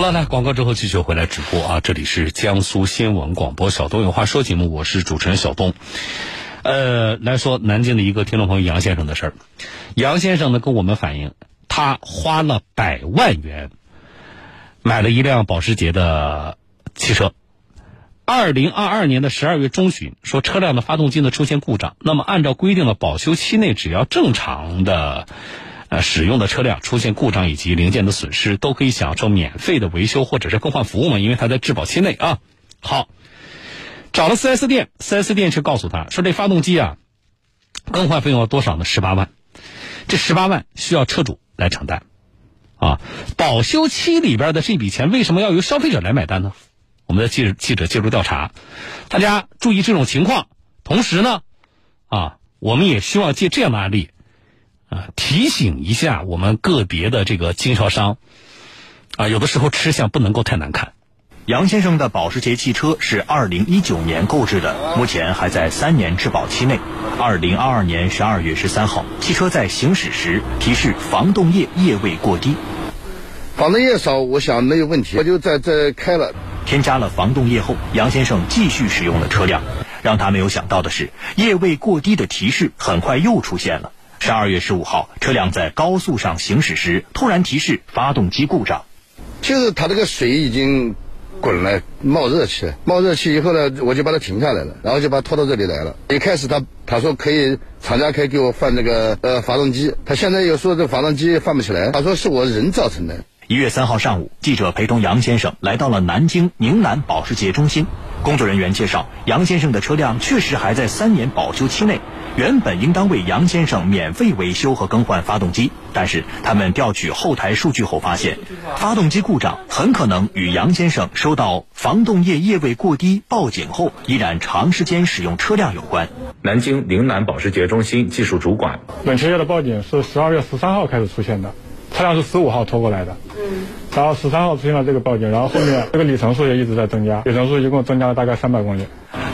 好了，来广告之后继续回来直播啊！这里是江苏新闻广播小东有话说节目，我是主持人小东。呃，来说南京的一个听众朋友杨先生的事儿。杨先生呢跟我们反映，他花了百万元买了一辆保时捷的汽车。二零二二年的十二月中旬，说车辆的发动机呢出现故障，那么按照规定的保修期内，只要正常的。呃，使用的车辆出现故障以及零件的损失，都可以享受免费的维修或者是更换服务嘛？因为它在质保期内啊。好，找了 4S 店，4S 店却告诉他说，这发动机啊，更换费用要多少呢？十八万。这十八万需要车主来承担啊。保修期里边的这笔钱，为什么要由消费者来买单呢？我们的记记者介入调查，大家注意这种情况。同时呢，啊，我们也希望借这样的案例。啊，提醒一下我们个别的这个经销商，啊，有的时候吃相不能够太难看。杨先生的保时捷汽车是二零一九年购置的，目前还在三年质保期内。二零二二年十二月十三号，汽车在行驶时提示防冻液液位过低。防冻液少，我想没有问题，我就在这开了。添加了防冻液后，杨先生继续使用了车辆。让他没有想到的是，液位过低的提示很快又出现了。十二月十五号，车辆在高速上行驶时，突然提示发动机故障。就是它这个水已经滚了，冒热气，冒热气以后呢，我就把它停下来了，然后就把它拖到这里来了。一开始他他说可以，厂家可以给我换这个呃发动机，他现在又说这发动机换不起来，他说是我人造成的。一月三号上午，记者陪同杨先生来到了南京宁南保时捷中心。工作人员介绍，杨先生的车辆确实还在三年保修期内，原本应当为杨先生免费维修和更换发动机，但是他们调取后台数据后发现，发动机故障很可能与杨先生收到防冻液液位过低报警后依然长时间使用车辆有关。南京岭南保时捷中心技术主管：本车业的报警是十二月十三号开始出现的。车辆是十五号拖过来的，嗯，然后十三号出现了这个报警，然后后面这个里程数也一直在增加，里程数一共增加了大概三百公里。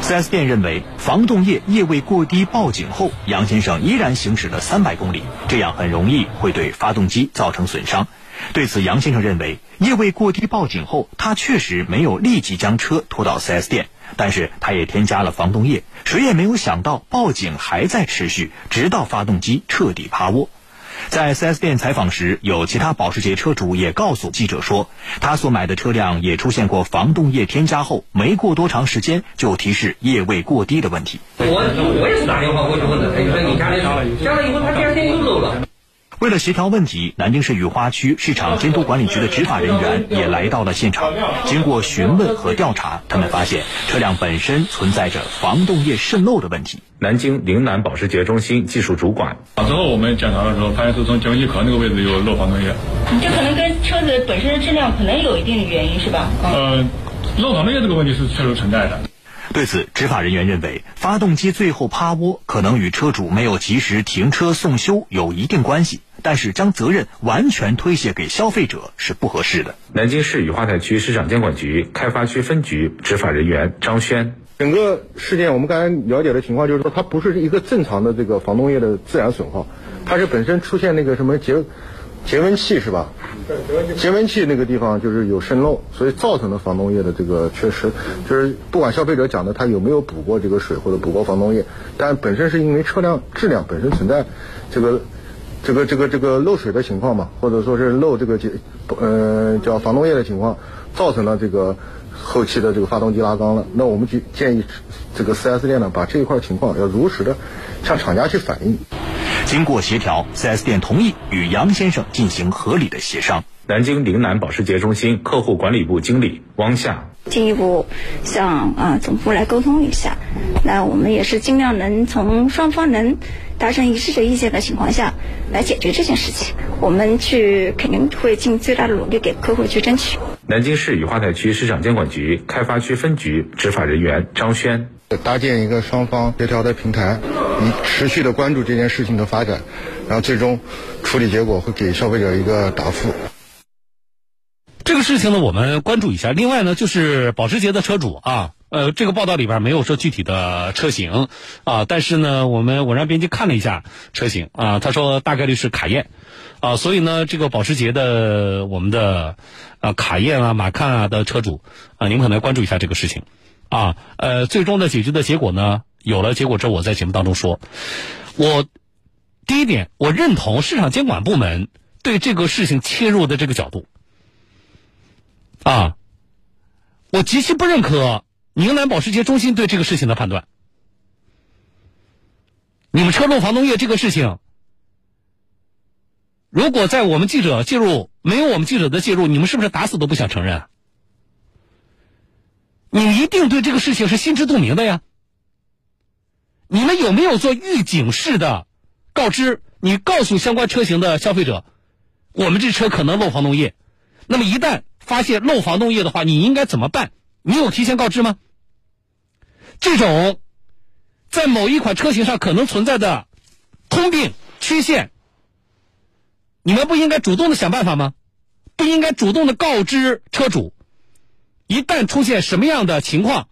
4S 店认为，防冻液液位过低报警后，杨先生依然行驶了三百公里，这样很容易会对发动机造成损伤。对此，杨先生认为，液位过低报警后，他确实没有立即将车拖到 4S 店，但是他也添加了防冻液，谁也没有想到报警还在持续，直到发动机彻底趴窝。在 4S 店采访时，有其他保时捷车主也告诉记者说，他所买的车辆也出现过防冻液添加后，没过多长时间就提示液位过低的问题。我我也是打电话过去问的，他就说你加了加了以后，他第二天又漏了。为了协调问题，南京市雨花区市场监督管理局的执法人员也来到了现场。经过询问和调查，他们发现车辆本身存在着防冻液渗漏的问题。南京岭南保时捷中心技术主管：之后我们检查的时候，发现是从节温器壳那个位置有漏防冻液。这可能跟车子本身的质量可能有一定的原因，是吧？呃，漏防冻液这个问题是确实存在的。对此，执法人员认为，发动机最后趴窝可能与车主没有及时停车送修有一定关系，但是将责任完全推卸给消费者是不合适的。南京市雨花台区市场监管局开发区分局执法人员张轩：整个事件我们刚才了解的情况就是说，它不是一个正常的这个防冻液的自然损耗，它是本身出现那个什么结。节温器是吧？节温器那个地方就是有渗漏，所以造成了防冻液的这个缺失。就是不管消费者讲的他有没有补过这个水或者补过防冻液，但本身是因为车辆质量本身存在这个这个这个这个漏水的情况嘛，或者说是漏这个节呃叫防冻液的情况，造成了这个后期的这个发动机拉缸了。那我们就建议这个 4S 店呢，把这一块情况要如实的向厂家去反映。经过协调，4S 店同意与杨先生进行合理的协商。南京岭南保时捷中心客户管理部经理汪夏进一步向啊总部来沟通一下，那我们也是尽量能从双方能达成一致的意见的情况下来解决这件事情。我们去肯定会尽最大的努力给客户去争取。南京市雨花台区市场监管局开发区分局执法人员张轩。搭建一个双方协调的平台，你持续的关注这件事情的发展，然后最终处理结果会给消费者一个答复。这个事情呢，我们关注一下。另外呢，就是保时捷的车主啊。呃，这个报道里边没有说具体的车型啊，但是呢，我们我让编辑看了一下车型啊，他说大概率是卡宴啊，所以呢，这个保时捷的我们的啊卡宴啊、马看啊的车主啊，您可能要关注一下这个事情啊。呃，最终的解决的结果呢，有了结果之后，我在节目当中说，我第一点，我认同市场监管部门对这个事情切入的这个角度啊。我极其不认可宁南保时捷中心对这个事情的判断。你们车漏防冻液这个事情，如果在我们记者介入，没有我们记者的介入，你们是不是打死都不想承认？你一定对这个事情是心知肚明的呀。你们有没有做预警式的告知？你告诉相关车型的消费者，我们这车可能漏防冻液。那么一旦发现漏防冻液的话，你应该怎么办？你有提前告知吗？这种在某一款车型上可能存在的通病缺陷，你们不应该主动的想办法吗？不应该主动的告知车主，一旦出现什么样的情况，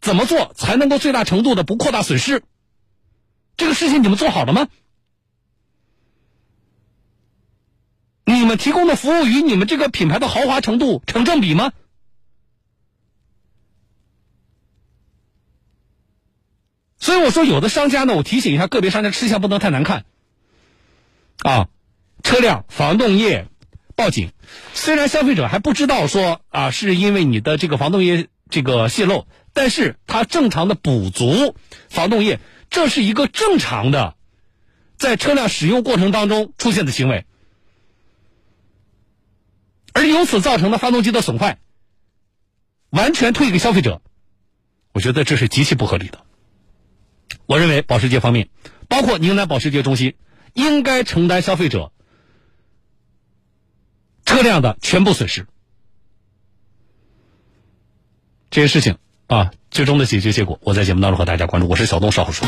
怎么做才能够最大程度的不扩大损失？这个事情你们做好了吗？你们提供的服务与你们这个品牌的豪华程度成正比吗？所以我说，有的商家呢，我提醒一下个别商家，吃相不能太难看。啊，车辆防冻液报警，虽然消费者还不知道说啊，是因为你的这个防冻液这个泄漏，但是他正常的补足防冻液，这是一个正常的，在车辆使用过程当中出现的行为。而由此造成的发动机的损坏，完全退给消费者，我觉得这是极其不合理的。我认为保时捷方面，包括宁南保时捷中心，应该承担消费者车辆的全部损失。这些事情啊，最终的解决结果，我在节目当中和大家关注。我是小东，稍后说。